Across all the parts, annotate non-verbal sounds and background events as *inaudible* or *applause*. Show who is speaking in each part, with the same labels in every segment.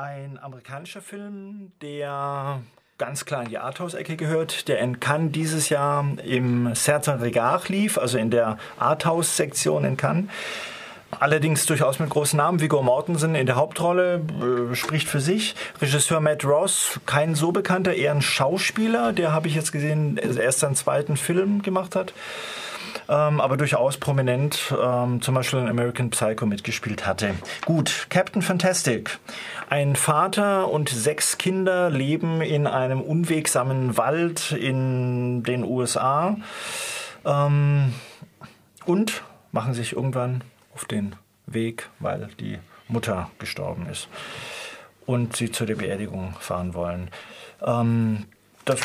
Speaker 1: Ein amerikanischer Film, der ganz klar in die Arthouse-Ecke gehört, der in Cannes dieses Jahr im Certain Regard lief, also in der Arthouse-Sektion in Cannes. Allerdings durchaus mit großen Namen. Viggo Mortensen in der Hauptrolle äh, spricht für sich. Regisseur Matt Ross, kein so bekannter, eher ein Schauspieler. Der habe ich jetzt gesehen, erst seinen zweiten Film gemacht hat. Ähm, aber durchaus prominent, ähm, zum Beispiel in American Psycho mitgespielt hatte. Gut, Captain Fantastic. Ein Vater und sechs Kinder leben in einem unwegsamen Wald in den USA ähm, und machen sich irgendwann auf den Weg, weil die Mutter gestorben ist und sie zu der Beerdigung fahren wollen. Ähm, das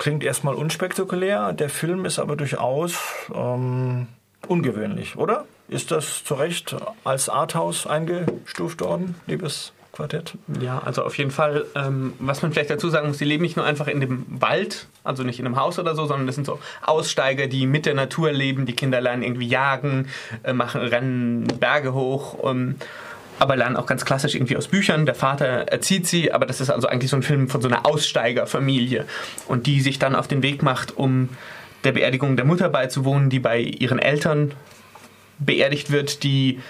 Speaker 1: klingt erstmal unspektakulär, der Film ist aber durchaus ähm, ungewöhnlich, oder? Ist das zu Recht als Arthouse eingestuft worden, liebes Quartett?
Speaker 2: Ja, also auf jeden Fall. Ähm, was man vielleicht dazu sagen muss, die leben nicht nur einfach in dem Wald, also nicht in einem Haus oder so, sondern das sind so Aussteiger, die mit der Natur leben. Die Kinder lernen irgendwie jagen, äh, machen, rennen Berge hoch. Ähm, aber lernen auch ganz klassisch irgendwie aus Büchern. Der Vater erzieht sie, aber das ist also eigentlich so ein Film von so einer Aussteigerfamilie und die sich dann auf den Weg macht, um der Beerdigung der Mutter beizuwohnen, die bei ihren Eltern beerdigt wird, die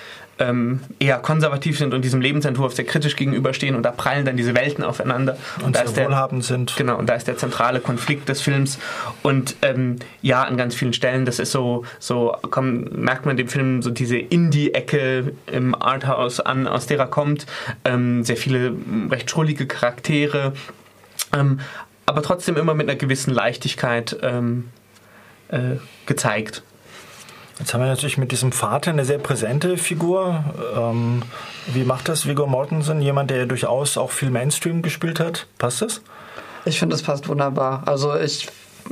Speaker 2: ähm, eher konservativ sind und diesem Lebensentwurf sehr kritisch gegenüberstehen und da prallen dann diese Welten aufeinander.
Speaker 1: Und, und da ist der, wohlhabend sind.
Speaker 2: Genau, und da ist der zentrale Konflikt des Films. Und ähm, ja, an ganz vielen Stellen, das ist so, so komm, merkt man dem Film so diese Indie-Ecke im Arthouse an, aus der er kommt. Ähm, sehr viele recht schrullige Charaktere. Ähm, aber trotzdem immer mit einer gewissen Leichtigkeit ähm, äh, gezeigt.
Speaker 1: Jetzt haben wir natürlich mit diesem Vater eine sehr präsente Figur. Ähm, wie macht das Viggo Mortensen? Jemand, der ja durchaus auch viel Mainstream gespielt hat. Passt das?
Speaker 3: Ich finde, das passt wunderbar. Also ich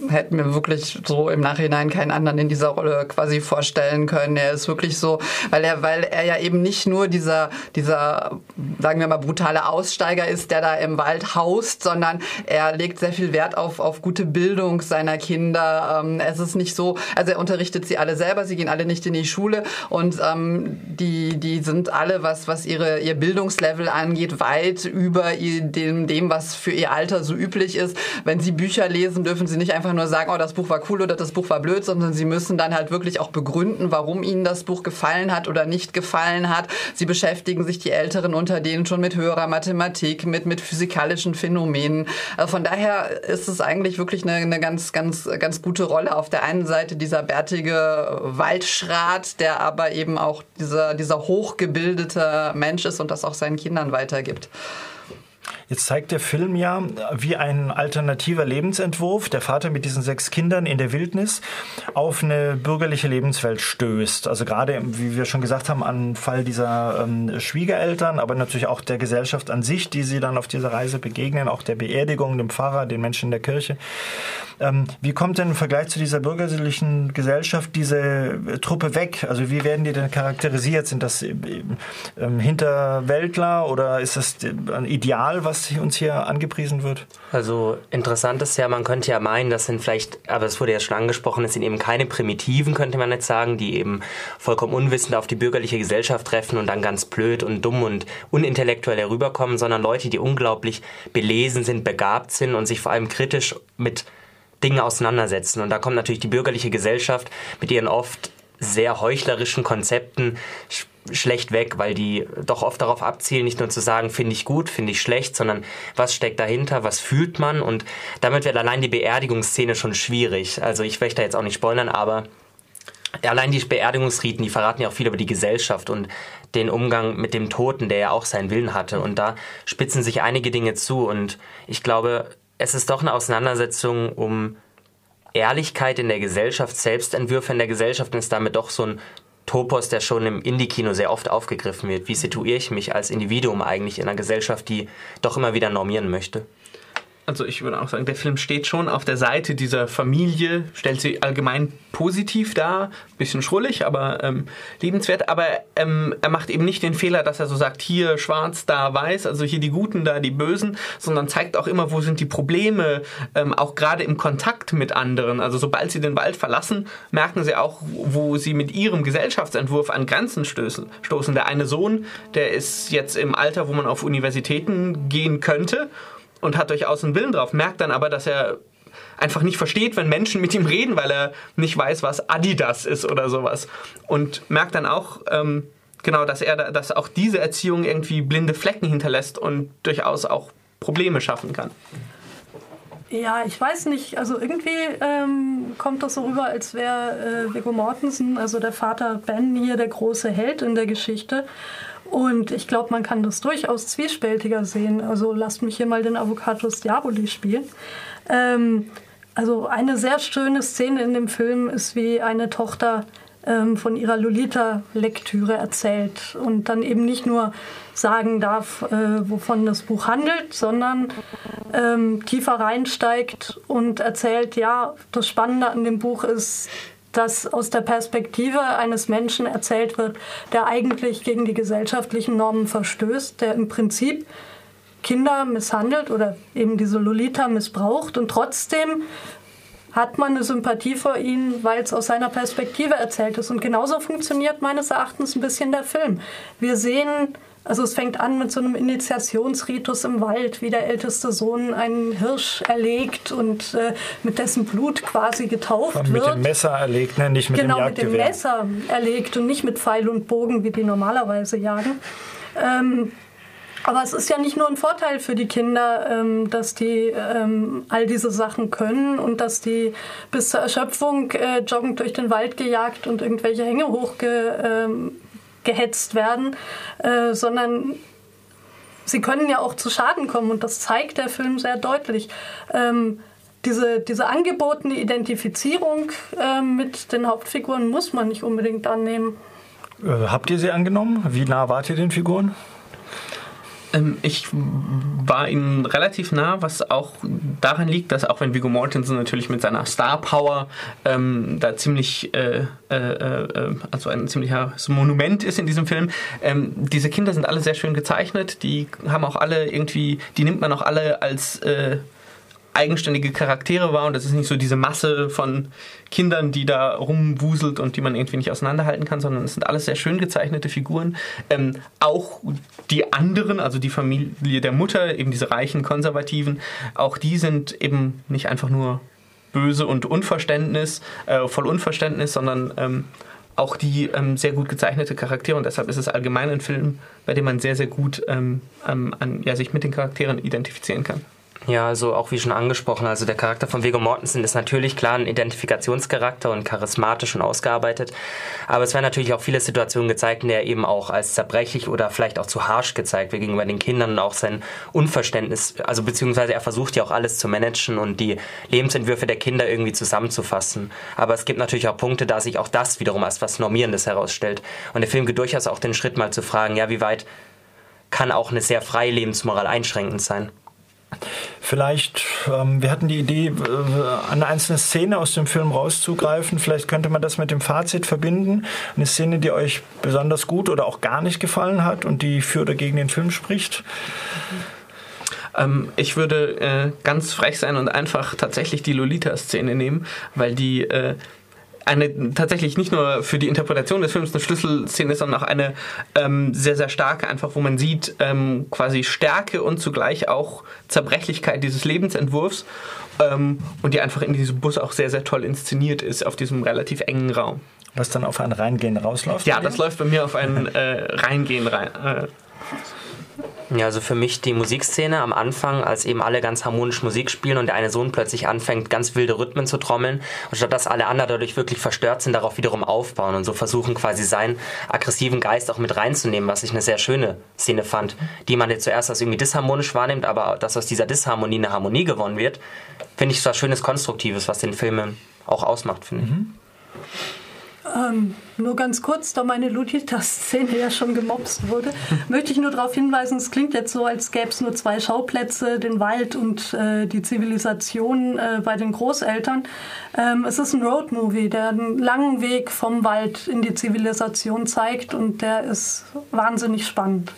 Speaker 3: hätte mir wirklich so im Nachhinein keinen anderen in dieser Rolle quasi vorstellen können. Er ist wirklich so, weil er, weil er ja eben nicht nur dieser, dieser, sagen wir mal, brutale Aussteiger ist, der da im Wald haust, sondern er legt sehr viel Wert auf, auf gute Bildung seiner Kinder. Ähm, es ist nicht so, also er unterrichtet sie alle selber, sie gehen alle nicht in die Schule und ähm, die, die sind alle, was, was ihre, ihr Bildungslevel angeht, weit über dem, dem, was für ihr Alter so üblich ist. Wenn sie Bücher lesen, dürfen sie nicht einfach nur sagen, oh, das Buch war cool oder das Buch war blöd, sondern sie müssen dann halt wirklich auch begründen, warum ihnen das Buch gefallen hat oder nicht gefallen hat. Sie beschäftigen sich die Älteren unter denen schon mit höherer Mathematik, mit, mit physikalischen Phänomenen. Also von daher ist es eigentlich wirklich eine, eine ganz, ganz, ganz gute Rolle. Auf der einen Seite dieser bärtige Waldschrat, der aber eben auch dieser, dieser hochgebildete Mensch ist und das auch seinen Kindern weitergibt.
Speaker 1: Jetzt zeigt der Film ja, wie ein alternativer Lebensentwurf, der Vater mit diesen sechs Kindern in der Wildnis, auf eine bürgerliche Lebenswelt stößt. Also gerade, wie wir schon gesagt haben, an Fall dieser ähm, Schwiegereltern, aber natürlich auch der Gesellschaft an sich, die sie dann auf dieser Reise begegnen, auch der Beerdigung, dem Pfarrer, den Menschen in der Kirche. Ähm, wie kommt denn im Vergleich zu dieser bürgerlichen Gesellschaft diese äh, Truppe weg? Also wie werden die denn charakterisiert? Sind das äh, äh, Hinterwäldler oder ist das ein Ideal, was was uns hier angepriesen wird?
Speaker 4: Also interessant ist ja, man könnte ja meinen, das sind vielleicht, aber es wurde ja schon angesprochen, es sind eben keine Primitiven, könnte man jetzt sagen, die eben vollkommen unwissend auf die bürgerliche Gesellschaft treffen und dann ganz blöd und dumm und unintellektuell herüberkommen, sondern Leute, die unglaublich belesen sind, begabt sind und sich vor allem kritisch mit Dingen auseinandersetzen. Und da kommt natürlich die bürgerliche Gesellschaft mit ihren oft sehr heuchlerischen Konzepten schlecht weg, weil die doch oft darauf abzielen, nicht nur zu sagen, finde ich gut, finde ich schlecht, sondern was steckt dahinter, was fühlt man? Und damit wird allein die Beerdigungsszene schon schwierig. Also ich möchte da jetzt auch nicht spoilern, aber allein die Beerdigungsriten, die verraten ja auch viel über die Gesellschaft und den Umgang mit dem Toten, der ja auch seinen Willen hatte. Und da spitzen sich einige Dinge zu. Und ich glaube, es ist doch eine Auseinandersetzung um Ehrlichkeit in der Gesellschaft, Selbstentwürfe in der Gesellschaft und ist damit doch so ein Topos, der schon im Indie-Kino sehr oft aufgegriffen wird. Wie situiere ich mich als Individuum eigentlich in einer Gesellschaft, die doch immer wieder normieren möchte?
Speaker 2: Also ich würde auch sagen, der Film steht schon auf der Seite dieser Familie, stellt sie allgemein positiv dar, bisschen schrullig, aber ähm, liebenswert. Aber ähm, er macht eben nicht den Fehler, dass er so sagt, hier schwarz, da weiß, also hier die Guten, da die Bösen, sondern zeigt auch immer, wo sind die Probleme, ähm, auch gerade im Kontakt mit anderen. Also sobald sie den Wald verlassen, merken sie auch, wo sie mit ihrem Gesellschaftsentwurf an Grenzen stößen. stoßen. Der eine Sohn, der ist jetzt im Alter, wo man auf Universitäten gehen könnte und hat durchaus einen Willen drauf, merkt dann aber, dass er einfach nicht versteht, wenn Menschen mit ihm reden, weil er nicht weiß, was Adidas ist oder sowas. Und merkt dann auch, ähm, genau, dass er, dass auch diese Erziehung irgendwie blinde Flecken hinterlässt und durchaus auch Probleme schaffen kann.
Speaker 5: Ja, ich weiß nicht. Also irgendwie ähm, kommt das so rüber, als wäre äh, Viggo Mortensen, also der Vater Ben, hier der große Held in der Geschichte. Und ich glaube, man kann das durchaus zwiespältiger sehen. Also lasst mich hier mal den Avocatus Diaboli spielen. Ähm, also eine sehr schöne Szene in dem Film ist, wie eine Tochter ähm, von ihrer Lolita-Lektüre erzählt und dann eben nicht nur sagen darf, äh, wovon das Buch handelt, sondern ähm, tiefer reinsteigt und erzählt, ja, das Spannende an dem Buch ist, dass aus der Perspektive eines Menschen erzählt wird, der eigentlich gegen die gesellschaftlichen Normen verstößt, der im Prinzip Kinder misshandelt oder eben diese Lolita missbraucht und trotzdem hat man eine Sympathie vor ihm, weil es aus seiner Perspektive erzählt ist. Und genauso funktioniert meines Erachtens ein bisschen der Film. Wir sehen also es fängt an mit so einem Initiationsritus im Wald, wie der älteste Sohn einen Hirsch erlegt und äh, mit dessen Blut quasi getauft
Speaker 1: mit
Speaker 5: wird.
Speaker 1: Mit dem Messer erlegt, ne? nicht mit
Speaker 5: genau,
Speaker 1: dem Jagdgewehr.
Speaker 5: Genau, mit dem Messer erlegt und nicht mit Pfeil und Bogen, wie die normalerweise jagen. Ähm, aber es ist ja nicht nur ein Vorteil für die Kinder, ähm, dass die ähm, all diese Sachen können und dass die bis zur Erschöpfung äh, joggend durch den Wald gejagt und irgendwelche Hänge hochge ähm, werden, äh, sondern sie können ja auch zu Schaden kommen und das zeigt der Film sehr deutlich. Diese, diese angebotene Identifizierung mit den Hauptfiguren muss man nicht unbedingt annehmen.
Speaker 1: Äh, habt ihr sie angenommen? Wie nah wart ihr den Figuren?
Speaker 2: Ähm, ich war ihnen relativ nah, was auch daran liegt, dass auch wenn Viggo Mortensen natürlich mit seiner Star Power ähm, da ziemlich, äh, äh, äh, also ein ziemliches Monument ist in diesem Film, ähm, diese Kinder sind alle sehr schön gezeichnet, die haben auch alle irgendwie, die nimmt man auch alle als äh, eigenständige Charaktere war und das ist nicht so diese Masse von Kindern, die da rumwuselt und die man irgendwie nicht auseinanderhalten kann, sondern es sind alles sehr schön gezeichnete Figuren. Ähm, auch die anderen, also die Familie der Mutter, eben diese reichen Konservativen, auch die sind eben nicht einfach nur böse und Unverständnis, äh, voll Unverständnis, sondern ähm, auch die ähm, sehr gut gezeichnete Charaktere und deshalb ist es allgemein ein Film, bei dem man sehr, sehr gut ähm, an, ja, sich mit den Charakteren identifizieren kann.
Speaker 4: Ja, also auch wie schon angesprochen, also der Charakter von Viggo Mortensen ist natürlich klar ein Identifikationscharakter und charismatisch und ausgearbeitet, aber es werden natürlich auch viele Situationen gezeigt, in der er eben auch als zerbrechlich oder vielleicht auch zu harsch gezeigt wird gegenüber den Kindern und auch sein Unverständnis, also beziehungsweise er versucht ja auch alles zu managen und die Lebensentwürfe der Kinder irgendwie zusammenzufassen. Aber es gibt natürlich auch Punkte, da sich auch das wiederum als was Normierendes herausstellt. Und der Film geht durchaus auch den Schritt mal zu fragen, ja, wie weit kann auch eine sehr freie Lebensmoral einschränkend sein?
Speaker 1: Vielleicht, ähm, wir hatten die Idee, äh, eine einzelne Szene aus dem Film rauszugreifen. Vielleicht könnte man das mit dem Fazit verbinden. Eine Szene, die euch besonders gut oder auch gar nicht gefallen hat und die für oder gegen den Film spricht.
Speaker 2: Ähm, ich würde äh, ganz frech sein und einfach tatsächlich die Lolita-Szene nehmen, weil die äh, eine tatsächlich nicht nur für die Interpretation des Films eine Schlüsselszene ist, sondern auch eine ähm, sehr, sehr starke, einfach wo man sieht ähm, quasi Stärke und zugleich auch Zerbrechlichkeit dieses Lebensentwurfs ähm, und die einfach in diesem Bus auch sehr, sehr toll inszeniert ist auf diesem relativ engen Raum.
Speaker 1: Was dann auf ein Reingehen rausläuft?
Speaker 2: Ja, das läuft bei mir auf ein äh, Reingehen rein. Äh,
Speaker 4: ja, also für mich die Musikszene am Anfang, als eben alle ganz harmonisch Musik spielen und der eine Sohn plötzlich anfängt, ganz wilde Rhythmen zu trommeln und statt dass alle anderen dadurch wirklich verstört sind, darauf wiederum aufbauen und so versuchen quasi seinen aggressiven Geist auch mit reinzunehmen, was ich eine sehr schöne Szene fand, die man jetzt zuerst als irgendwie disharmonisch wahrnimmt, aber dass aus dieser Disharmonie eine Harmonie gewonnen wird, finde ich was Schönes, Konstruktives, was den Film auch ausmacht, finde ich. Mhm.
Speaker 5: Ähm, nur ganz kurz, da meine Lolita-Szene ja schon gemobst wurde, *laughs* möchte ich nur darauf hinweisen, es klingt jetzt so, als gäbe es nur zwei Schauplätze, den Wald und äh, die Zivilisation äh, bei den Großeltern. Ähm, es ist ein Roadmovie, der einen langen Weg vom Wald in die Zivilisation zeigt und der ist wahnsinnig spannend.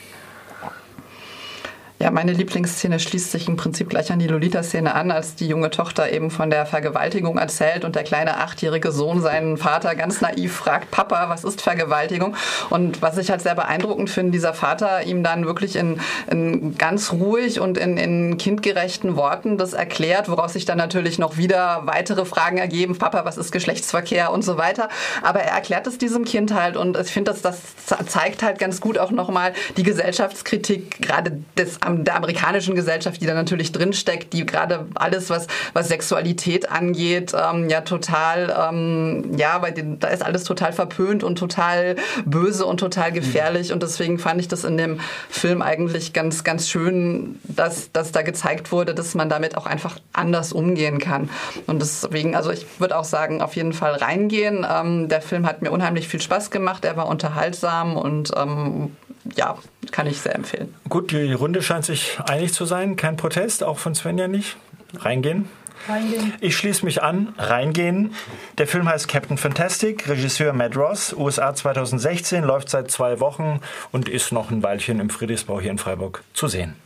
Speaker 3: Ja, meine Lieblingsszene schließt sich im Prinzip gleich an die Lolita-Szene an, als die junge Tochter eben von der Vergewaltigung erzählt und der kleine achtjährige Sohn seinen Vater ganz naiv fragt, Papa, was ist Vergewaltigung? Und was ich halt sehr beeindruckend finde, dieser Vater ihm dann wirklich in, in ganz ruhig und in, in kindgerechten Worten das erklärt, woraus sich dann natürlich noch wieder weitere Fragen ergeben, Papa, was ist Geschlechtsverkehr und so weiter. Aber er erklärt es diesem Kind halt und ich finde, das, das zeigt halt ganz gut auch nochmal die Gesellschaftskritik gerade des der amerikanischen Gesellschaft, die da natürlich drinsteckt, die gerade alles, was, was Sexualität angeht, ähm, ja total, ähm, ja, weil da ist alles total verpönt und total böse und total gefährlich. Und deswegen fand ich das in dem Film eigentlich ganz, ganz schön, dass, dass da gezeigt wurde, dass man damit auch einfach anders umgehen kann. Und deswegen, also ich würde auch sagen, auf jeden Fall reingehen. Ähm, der Film hat mir unheimlich viel Spaß gemacht. Er war unterhaltsam und ähm, ja, kann ich sehr empfehlen.
Speaker 1: Gut, die Runde scheint sich einig zu sein. Kein Protest, auch von Svenja nicht. Reingehen. Reingehen. Ich schließe mich an. Reingehen. Der Film heißt Captain Fantastic, Regisseur Matt Ross, USA 2016, läuft seit zwei Wochen und ist noch ein Weilchen im Friedrichsbau hier in Freiburg zu sehen.